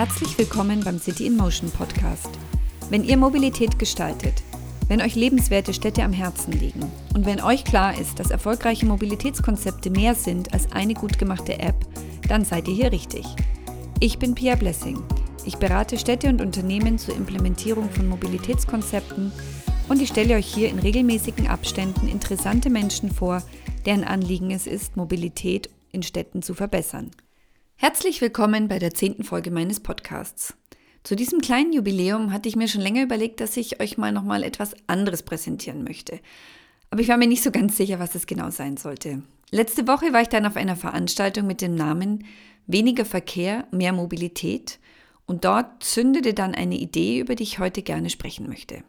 Herzlich willkommen beim City in Motion Podcast. Wenn ihr Mobilität gestaltet, wenn euch lebenswerte Städte am Herzen liegen und wenn euch klar ist, dass erfolgreiche Mobilitätskonzepte mehr sind als eine gut gemachte App, dann seid ihr hier richtig. Ich bin Pia Blessing. Ich berate Städte und Unternehmen zur Implementierung von Mobilitätskonzepten und ich stelle euch hier in regelmäßigen Abständen interessante Menschen vor, deren Anliegen es ist, Mobilität in Städten zu verbessern. Herzlich willkommen bei der zehnten Folge meines Podcasts. Zu diesem kleinen Jubiläum hatte ich mir schon länger überlegt, dass ich euch mal nochmal etwas anderes präsentieren möchte. Aber ich war mir nicht so ganz sicher, was es genau sein sollte. Letzte Woche war ich dann auf einer Veranstaltung mit dem Namen Weniger Verkehr, mehr Mobilität und dort zündete dann eine Idee, über die ich heute gerne sprechen möchte.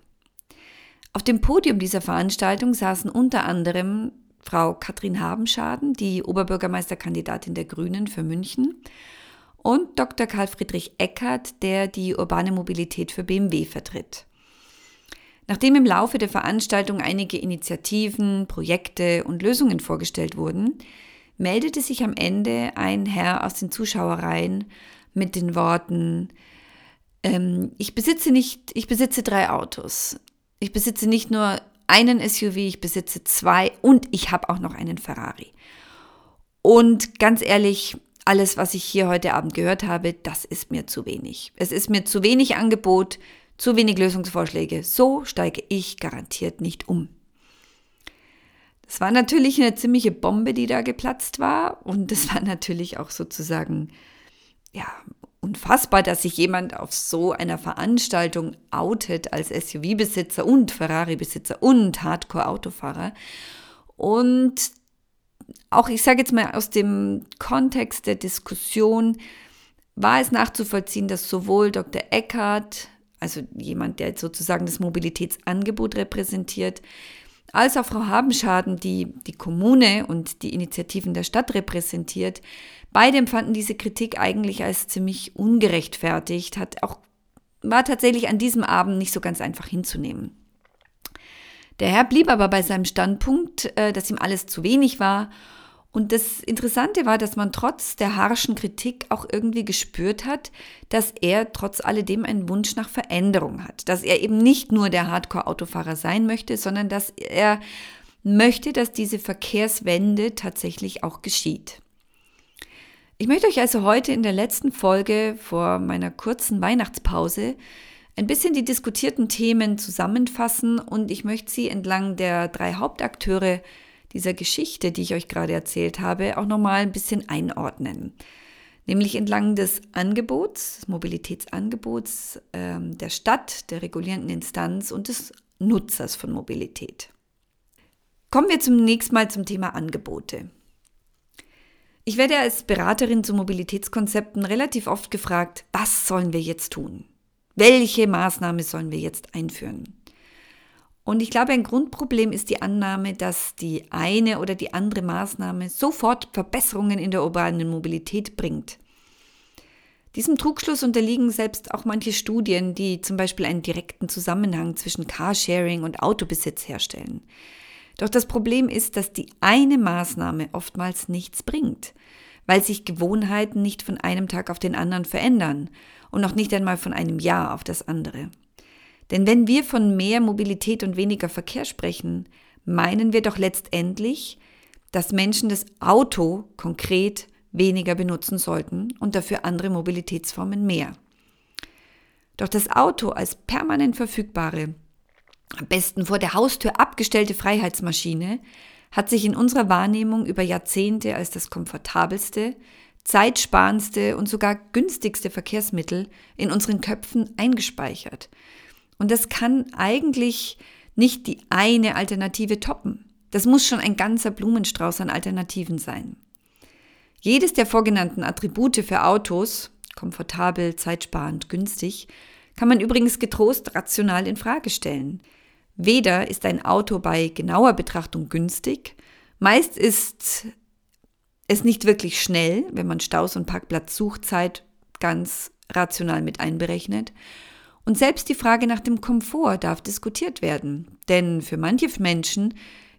Auf dem Podium dieser Veranstaltung saßen unter anderem Frau Katrin Habenschaden, die Oberbürgermeisterkandidatin der Grünen für München, und Dr. Karl Friedrich Eckert, der die urbane Mobilität für BMW vertritt. Nachdem im Laufe der Veranstaltung einige Initiativen, Projekte und Lösungen vorgestellt wurden, meldete sich am Ende ein Herr aus den Zuschauereien mit den Worten, ähm, ich besitze nicht, ich besitze drei Autos. Ich besitze nicht nur einen SUV, ich besitze zwei und ich habe auch noch einen Ferrari. Und ganz ehrlich, alles, was ich hier heute Abend gehört habe, das ist mir zu wenig. Es ist mir zu wenig Angebot, zu wenig Lösungsvorschläge. So steige ich garantiert nicht um. Das war natürlich eine ziemliche Bombe, die da geplatzt war. Und das war natürlich auch sozusagen, ja, unfassbar, dass sich jemand auf so einer Veranstaltung outet als SUV-Besitzer und Ferrari-Besitzer und Hardcore-Autofahrer. Und auch, ich sage jetzt mal aus dem Kontext der Diskussion, war es nachzuvollziehen, dass sowohl Dr. Eckert, also jemand, der sozusagen das Mobilitätsangebot repräsentiert, als auch Frau Habenschaden, die die Kommune und die Initiativen der Stadt repräsentiert, beide empfanden diese Kritik eigentlich als ziemlich ungerechtfertigt, hat auch, war tatsächlich an diesem Abend nicht so ganz einfach hinzunehmen. Der Herr blieb aber bei seinem Standpunkt, äh, dass ihm alles zu wenig war. Und das Interessante war, dass man trotz der harschen Kritik auch irgendwie gespürt hat, dass er trotz alledem einen Wunsch nach Veränderung hat. Dass er eben nicht nur der Hardcore-Autofahrer sein möchte, sondern dass er möchte, dass diese Verkehrswende tatsächlich auch geschieht. Ich möchte euch also heute in der letzten Folge vor meiner kurzen Weihnachtspause ein bisschen die diskutierten Themen zusammenfassen und ich möchte sie entlang der drei Hauptakteure dieser Geschichte, die ich euch gerade erzählt habe, auch nochmal ein bisschen einordnen. Nämlich entlang des Angebots, des Mobilitätsangebots ähm, der Stadt, der regulierenden Instanz und des Nutzers von Mobilität. Kommen wir zunächst mal zum Thema Angebote. Ich werde als Beraterin zu Mobilitätskonzepten relativ oft gefragt, was sollen wir jetzt tun? Welche Maßnahme sollen wir jetzt einführen? Und ich glaube, ein Grundproblem ist die Annahme, dass die eine oder die andere Maßnahme sofort Verbesserungen in der urbanen Mobilität bringt. Diesem Trugschluss unterliegen selbst auch manche Studien, die zum Beispiel einen direkten Zusammenhang zwischen Carsharing und Autobesitz herstellen. Doch das Problem ist, dass die eine Maßnahme oftmals nichts bringt, weil sich Gewohnheiten nicht von einem Tag auf den anderen verändern und noch nicht einmal von einem Jahr auf das andere. Denn wenn wir von mehr Mobilität und weniger Verkehr sprechen, meinen wir doch letztendlich, dass Menschen das Auto konkret weniger benutzen sollten und dafür andere Mobilitätsformen mehr. Doch das Auto als permanent verfügbare, am besten vor der Haustür abgestellte Freiheitsmaschine hat sich in unserer Wahrnehmung über Jahrzehnte als das komfortabelste, zeitsparendste und sogar günstigste Verkehrsmittel in unseren Köpfen eingespeichert. Und das kann eigentlich nicht die eine Alternative toppen. Das muss schon ein ganzer Blumenstrauß an Alternativen sein. Jedes der vorgenannten Attribute für Autos, komfortabel, zeitsparend, günstig, kann man übrigens getrost rational in Frage stellen. Weder ist ein Auto bei genauer Betrachtung günstig, meist ist es nicht wirklich schnell, wenn man Staus und Parkplatzsuchzeit ganz rational mit einberechnet. Und selbst die Frage nach dem Komfort darf diskutiert werden. Denn für manche Menschen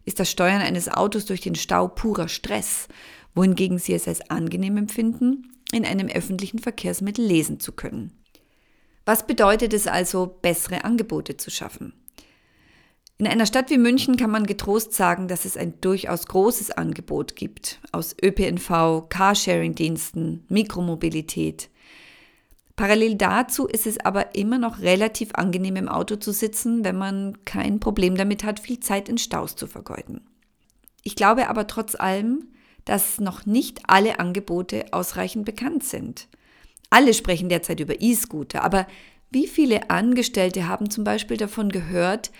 ist das Steuern eines Autos durch den Stau purer Stress, wohingegen sie es als angenehm empfinden, in einem öffentlichen Verkehrsmittel lesen zu können. Was bedeutet es also, bessere Angebote zu schaffen? In einer Stadt wie München kann man getrost sagen, dass es ein durchaus großes Angebot gibt aus ÖPNV, Carsharing-Diensten, Mikromobilität. Parallel dazu ist es aber immer noch relativ angenehm im Auto zu sitzen, wenn man kein Problem damit hat, viel Zeit in Staus zu vergeuden. Ich glaube aber trotz allem, dass noch nicht alle Angebote ausreichend bekannt sind. Alle sprechen derzeit über E-Scooter, aber wie viele Angestellte haben zum Beispiel davon gehört,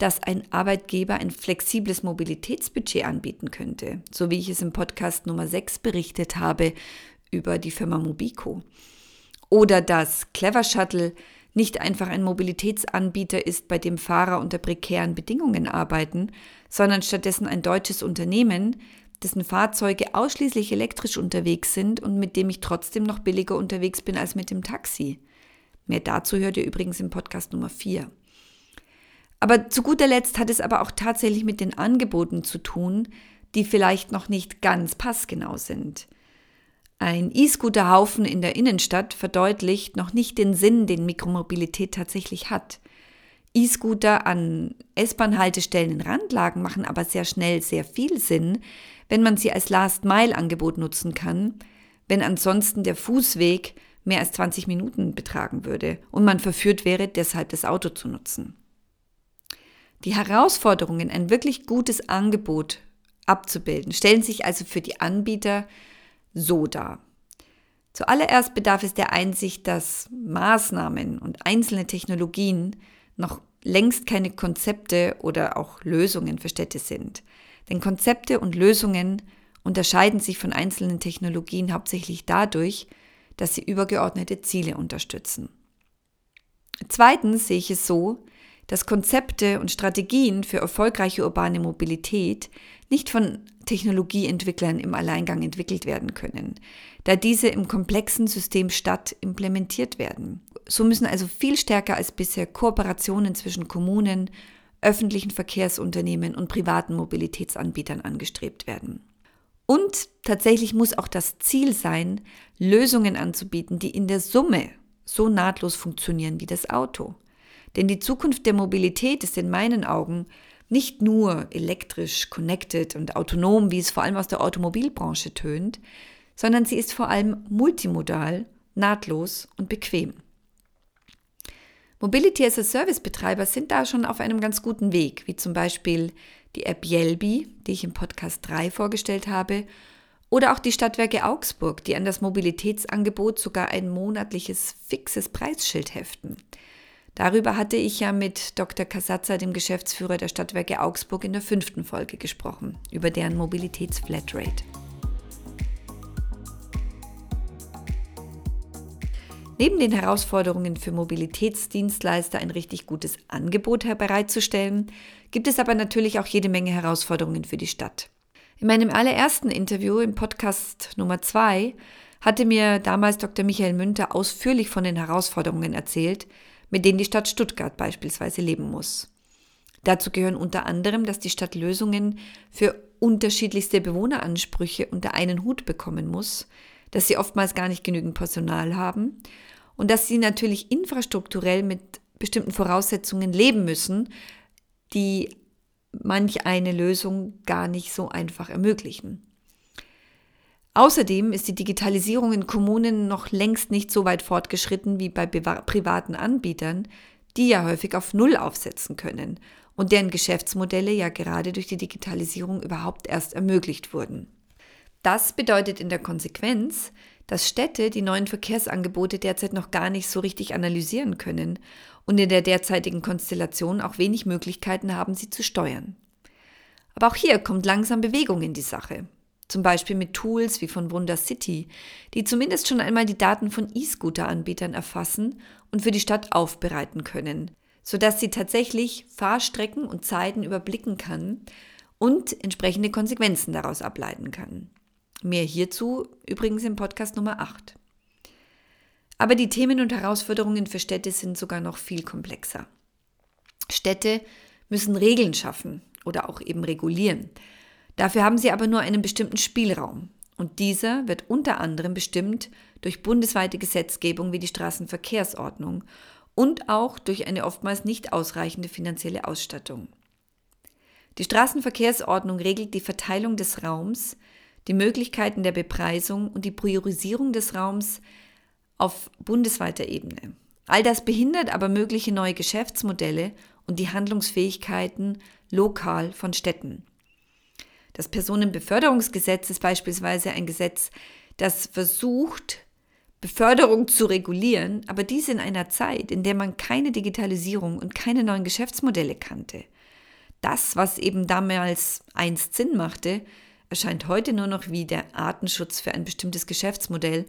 dass ein Arbeitgeber ein flexibles Mobilitätsbudget anbieten könnte, so wie ich es im Podcast Nummer 6 berichtet habe über die Firma Mobico. Oder dass Clever Shuttle nicht einfach ein Mobilitätsanbieter ist, bei dem Fahrer unter prekären Bedingungen arbeiten, sondern stattdessen ein deutsches Unternehmen, dessen Fahrzeuge ausschließlich elektrisch unterwegs sind und mit dem ich trotzdem noch billiger unterwegs bin als mit dem Taxi. Mehr dazu hört ihr übrigens im Podcast Nummer 4. Aber zu guter Letzt hat es aber auch tatsächlich mit den Angeboten zu tun, die vielleicht noch nicht ganz passgenau sind. Ein E-Scooter-Haufen in der Innenstadt verdeutlicht noch nicht den Sinn, den Mikromobilität tatsächlich hat. E-Scooter an S-Bahn-Haltestellen in Randlagen machen aber sehr schnell sehr viel Sinn, wenn man sie als Last-Mile-Angebot nutzen kann, wenn ansonsten der Fußweg mehr als 20 Minuten betragen würde und man verführt wäre, deshalb das Auto zu nutzen. Die Herausforderungen, ein wirklich gutes Angebot abzubilden, stellen sich also für die Anbieter so dar. Zuallererst bedarf es der Einsicht, dass Maßnahmen und einzelne Technologien noch längst keine Konzepte oder auch Lösungen für Städte sind. Denn Konzepte und Lösungen unterscheiden sich von einzelnen Technologien hauptsächlich dadurch, dass sie übergeordnete Ziele unterstützen. Zweitens sehe ich es so, dass Konzepte und Strategien für erfolgreiche urbane Mobilität nicht von Technologieentwicklern im Alleingang entwickelt werden können, da diese im komplexen System Stadt implementiert werden. So müssen also viel stärker als bisher Kooperationen zwischen Kommunen, öffentlichen Verkehrsunternehmen und privaten Mobilitätsanbietern angestrebt werden. Und tatsächlich muss auch das Ziel sein, Lösungen anzubieten, die in der Summe so nahtlos funktionieren wie das Auto. Denn die Zukunft der Mobilität ist in meinen Augen nicht nur elektrisch, connected und autonom, wie es vor allem aus der Automobilbranche tönt, sondern sie ist vor allem multimodal, nahtlos und bequem. Mobility as a Service Betreiber sind da schon auf einem ganz guten Weg, wie zum Beispiel die App Yelby, die ich im Podcast 3 vorgestellt habe, oder auch die Stadtwerke Augsburg, die an das Mobilitätsangebot sogar ein monatliches fixes Preisschild heften. Darüber hatte ich ja mit Dr. Kasatza, dem Geschäftsführer der Stadtwerke Augsburg, in der fünften Folge gesprochen, über deren Mobilitätsflatrate. Neben den Herausforderungen für Mobilitätsdienstleister ein richtig gutes Angebot bereitzustellen, gibt es aber natürlich auch jede Menge Herausforderungen für die Stadt. In meinem allerersten Interview im Podcast Nummer 2 hatte mir damals Dr. Michael Münter ausführlich von den Herausforderungen erzählt, mit denen die Stadt Stuttgart beispielsweise leben muss. Dazu gehören unter anderem, dass die Stadt Lösungen für unterschiedlichste Bewohneransprüche unter einen Hut bekommen muss, dass sie oftmals gar nicht genügend Personal haben und dass sie natürlich infrastrukturell mit bestimmten Voraussetzungen leben müssen, die manch eine Lösung gar nicht so einfach ermöglichen. Außerdem ist die Digitalisierung in Kommunen noch längst nicht so weit fortgeschritten wie bei privaten Anbietern, die ja häufig auf Null aufsetzen können und deren Geschäftsmodelle ja gerade durch die Digitalisierung überhaupt erst ermöglicht wurden. Das bedeutet in der Konsequenz, dass Städte die neuen Verkehrsangebote derzeit noch gar nicht so richtig analysieren können und in der derzeitigen Konstellation auch wenig Möglichkeiten haben, sie zu steuern. Aber auch hier kommt langsam Bewegung in die Sache. Zum Beispiel mit Tools wie von Wunder City, die zumindest schon einmal die Daten von E-Scooter-Anbietern erfassen und für die Stadt aufbereiten können, sodass sie tatsächlich Fahrstrecken und Zeiten überblicken kann und entsprechende Konsequenzen daraus ableiten kann. Mehr hierzu übrigens im Podcast Nummer 8. Aber die Themen und Herausforderungen für Städte sind sogar noch viel komplexer. Städte müssen Regeln schaffen oder auch eben regulieren. Dafür haben sie aber nur einen bestimmten Spielraum. Und dieser wird unter anderem bestimmt durch bundesweite Gesetzgebung wie die Straßenverkehrsordnung und auch durch eine oftmals nicht ausreichende finanzielle Ausstattung. Die Straßenverkehrsordnung regelt die Verteilung des Raums, die Möglichkeiten der Bepreisung und die Priorisierung des Raums auf bundesweiter Ebene. All das behindert aber mögliche neue Geschäftsmodelle und die Handlungsfähigkeiten lokal von Städten. Das Personenbeförderungsgesetz ist beispielsweise ein Gesetz, das versucht, Beförderung zu regulieren, aber dies in einer Zeit, in der man keine Digitalisierung und keine neuen Geschäftsmodelle kannte. Das, was eben damals einst Sinn machte, erscheint heute nur noch wie der Artenschutz für ein bestimmtes Geschäftsmodell,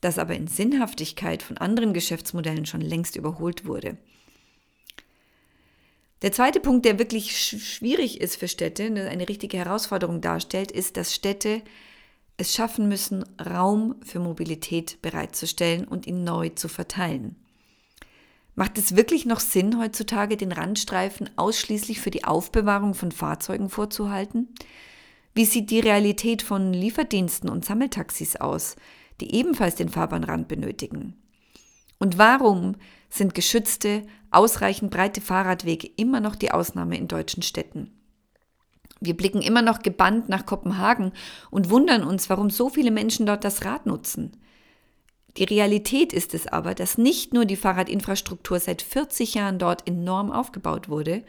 das aber in Sinnhaftigkeit von anderen Geschäftsmodellen schon längst überholt wurde. Der zweite Punkt, der wirklich schwierig ist für Städte, eine richtige Herausforderung darstellt, ist, dass Städte es schaffen müssen, Raum für Mobilität bereitzustellen und ihn neu zu verteilen. Macht es wirklich noch Sinn, heutzutage den Randstreifen ausschließlich für die Aufbewahrung von Fahrzeugen vorzuhalten? Wie sieht die Realität von Lieferdiensten und Sammeltaxis aus, die ebenfalls den Fahrbahnrand benötigen? Und warum sind geschützte, ausreichend breite Fahrradwege immer noch die Ausnahme in deutschen Städten? Wir blicken immer noch gebannt nach Kopenhagen und wundern uns, warum so viele Menschen dort das Rad nutzen. Die Realität ist es aber, dass nicht nur die Fahrradinfrastruktur seit 40 Jahren dort enorm aufgebaut wurde,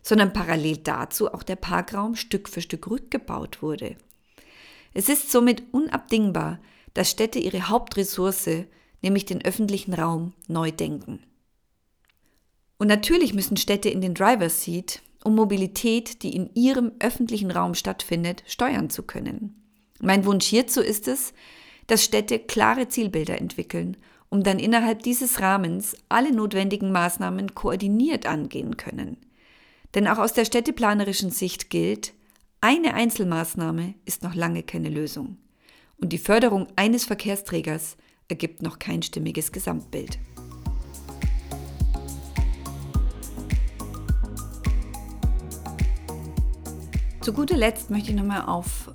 sondern parallel dazu auch der Parkraum Stück für Stück rückgebaut wurde. Es ist somit unabdingbar, dass Städte ihre Hauptressource, nämlich den öffentlichen Raum, neu denken. Und natürlich müssen Städte in den Driver's Seat, um Mobilität, die in ihrem öffentlichen Raum stattfindet, steuern zu können. Mein Wunsch hierzu ist es, dass Städte klare Zielbilder entwickeln, um dann innerhalb dieses Rahmens alle notwendigen Maßnahmen koordiniert angehen können. Denn auch aus der städteplanerischen Sicht gilt, eine Einzelmaßnahme ist noch lange keine Lösung. Und die Förderung eines Verkehrsträgers ergibt noch kein stimmiges Gesamtbild. Zu guter Letzt möchte ich nochmal auf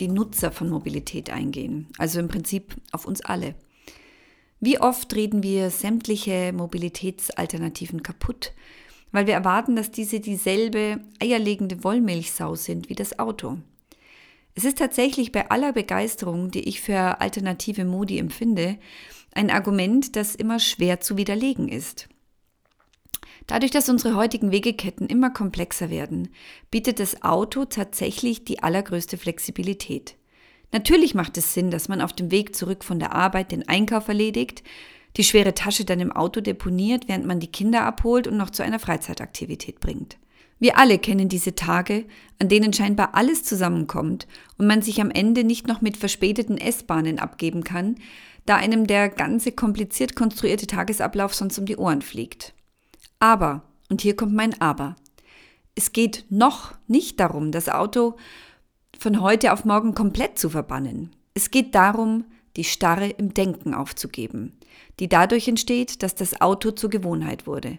die Nutzer von Mobilität eingehen, also im Prinzip auf uns alle. Wie oft reden wir sämtliche Mobilitätsalternativen kaputt, weil wir erwarten, dass diese dieselbe eierlegende Wollmilchsau sind wie das Auto. Es ist tatsächlich bei aller Begeisterung, die ich für alternative Modi empfinde, ein Argument, das immer schwer zu widerlegen ist. Dadurch, dass unsere heutigen Wegeketten immer komplexer werden, bietet das Auto tatsächlich die allergrößte Flexibilität. Natürlich macht es Sinn, dass man auf dem Weg zurück von der Arbeit den Einkauf erledigt, die schwere Tasche dann im Auto deponiert, während man die Kinder abholt und noch zu einer Freizeitaktivität bringt. Wir alle kennen diese Tage, an denen scheinbar alles zusammenkommt und man sich am Ende nicht noch mit verspäteten S-Bahnen abgeben kann, da einem der ganze kompliziert konstruierte Tagesablauf sonst um die Ohren fliegt. Aber, und hier kommt mein Aber, es geht noch nicht darum, das Auto von heute auf morgen komplett zu verbannen. Es geht darum, die Starre im Denken aufzugeben, die dadurch entsteht, dass das Auto zur Gewohnheit wurde.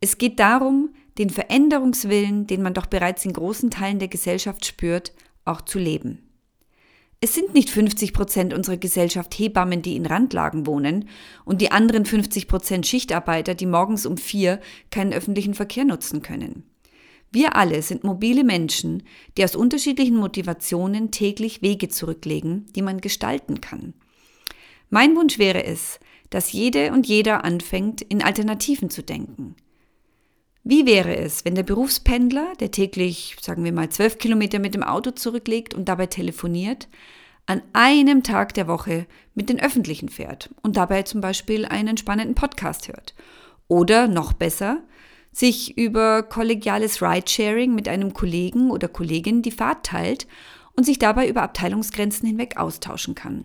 Es geht darum, den Veränderungswillen, den man doch bereits in großen Teilen der Gesellschaft spürt, auch zu leben. Es sind nicht 50 Prozent unserer Gesellschaft Hebammen, die in Randlagen wohnen und die anderen 50 Prozent Schichtarbeiter, die morgens um vier keinen öffentlichen Verkehr nutzen können. Wir alle sind mobile Menschen, die aus unterschiedlichen Motivationen täglich Wege zurücklegen, die man gestalten kann. Mein Wunsch wäre es, dass jede und jeder anfängt, in Alternativen zu denken. Wie wäre es, wenn der Berufspendler, der täglich, sagen wir mal, zwölf Kilometer mit dem Auto zurücklegt und dabei telefoniert, an einem Tag der Woche mit den Öffentlichen fährt und dabei zum Beispiel einen spannenden Podcast hört? Oder noch besser, sich über kollegiales Ridesharing mit einem Kollegen oder Kollegin die Fahrt teilt und sich dabei über Abteilungsgrenzen hinweg austauschen kann.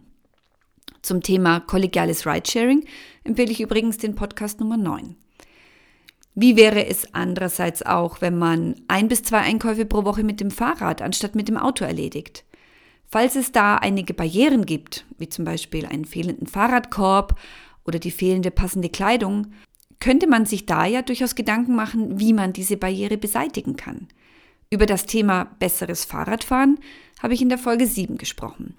Zum Thema kollegiales Ridesharing empfehle ich übrigens den Podcast Nummer 9. Wie wäre es andererseits auch, wenn man ein bis zwei Einkäufe pro Woche mit dem Fahrrad anstatt mit dem Auto erledigt? Falls es da einige Barrieren gibt, wie zum Beispiel einen fehlenden Fahrradkorb oder die fehlende passende Kleidung, könnte man sich da ja durchaus Gedanken machen, wie man diese Barriere beseitigen kann. Über das Thema besseres Fahrradfahren habe ich in der Folge 7 gesprochen.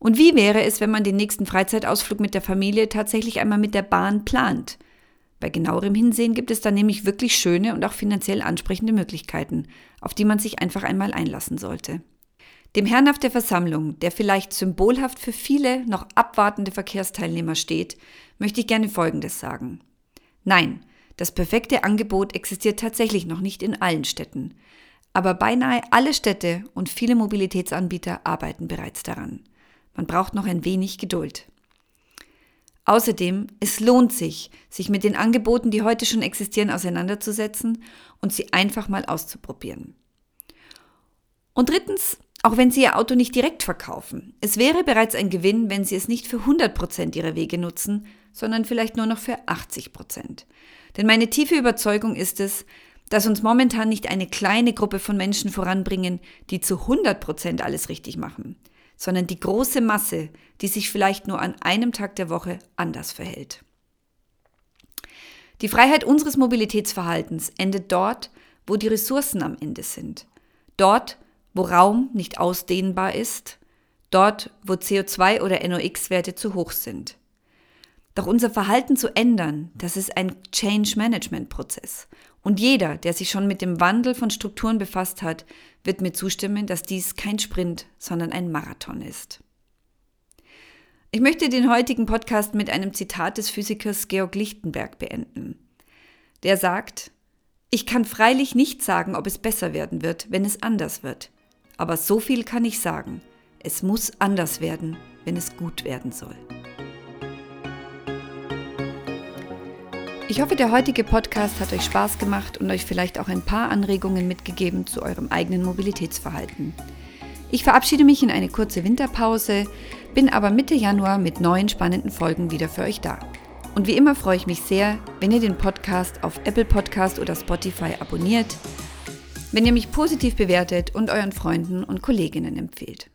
Und wie wäre es, wenn man den nächsten Freizeitausflug mit der Familie tatsächlich einmal mit der Bahn plant? Bei genauerem Hinsehen gibt es dann nämlich wirklich schöne und auch finanziell ansprechende Möglichkeiten, auf die man sich einfach einmal einlassen sollte. Dem Herrn auf der Versammlung, der vielleicht symbolhaft für viele noch abwartende Verkehrsteilnehmer steht, möchte ich gerne Folgendes sagen. Nein, das perfekte Angebot existiert tatsächlich noch nicht in allen Städten. Aber beinahe alle Städte und viele Mobilitätsanbieter arbeiten bereits daran. Man braucht noch ein wenig Geduld. Außerdem, es lohnt sich, sich mit den Angeboten, die heute schon existieren, auseinanderzusetzen und sie einfach mal auszuprobieren. Und drittens, auch wenn Sie Ihr Auto nicht direkt verkaufen, es wäre bereits ein Gewinn, wenn Sie es nicht für 100 Prozent Ihrer Wege nutzen, sondern vielleicht nur noch für 80 Prozent. Denn meine tiefe Überzeugung ist es, dass uns momentan nicht eine kleine Gruppe von Menschen voranbringen, die zu 100 Prozent alles richtig machen sondern die große Masse, die sich vielleicht nur an einem Tag der Woche anders verhält. Die Freiheit unseres Mobilitätsverhaltens endet dort, wo die Ressourcen am Ende sind. Dort, wo Raum nicht ausdehnbar ist, dort, wo CO2 oder NOx-Werte zu hoch sind. Doch unser Verhalten zu ändern, das ist ein Change-Management-Prozess. Und jeder, der sich schon mit dem Wandel von Strukturen befasst hat, wird mir zustimmen, dass dies kein Sprint, sondern ein Marathon ist. Ich möchte den heutigen Podcast mit einem Zitat des Physikers Georg Lichtenberg beenden. Der sagt, ich kann freilich nicht sagen, ob es besser werden wird, wenn es anders wird. Aber so viel kann ich sagen, es muss anders werden, wenn es gut werden soll. Ich hoffe, der heutige Podcast hat euch Spaß gemacht und euch vielleicht auch ein paar Anregungen mitgegeben zu eurem eigenen Mobilitätsverhalten. Ich verabschiede mich in eine kurze Winterpause, bin aber Mitte Januar mit neuen spannenden Folgen wieder für euch da. Und wie immer freue ich mich sehr, wenn ihr den Podcast auf Apple Podcast oder Spotify abonniert, wenn ihr mich positiv bewertet und euren Freunden und Kolleginnen empfehlt.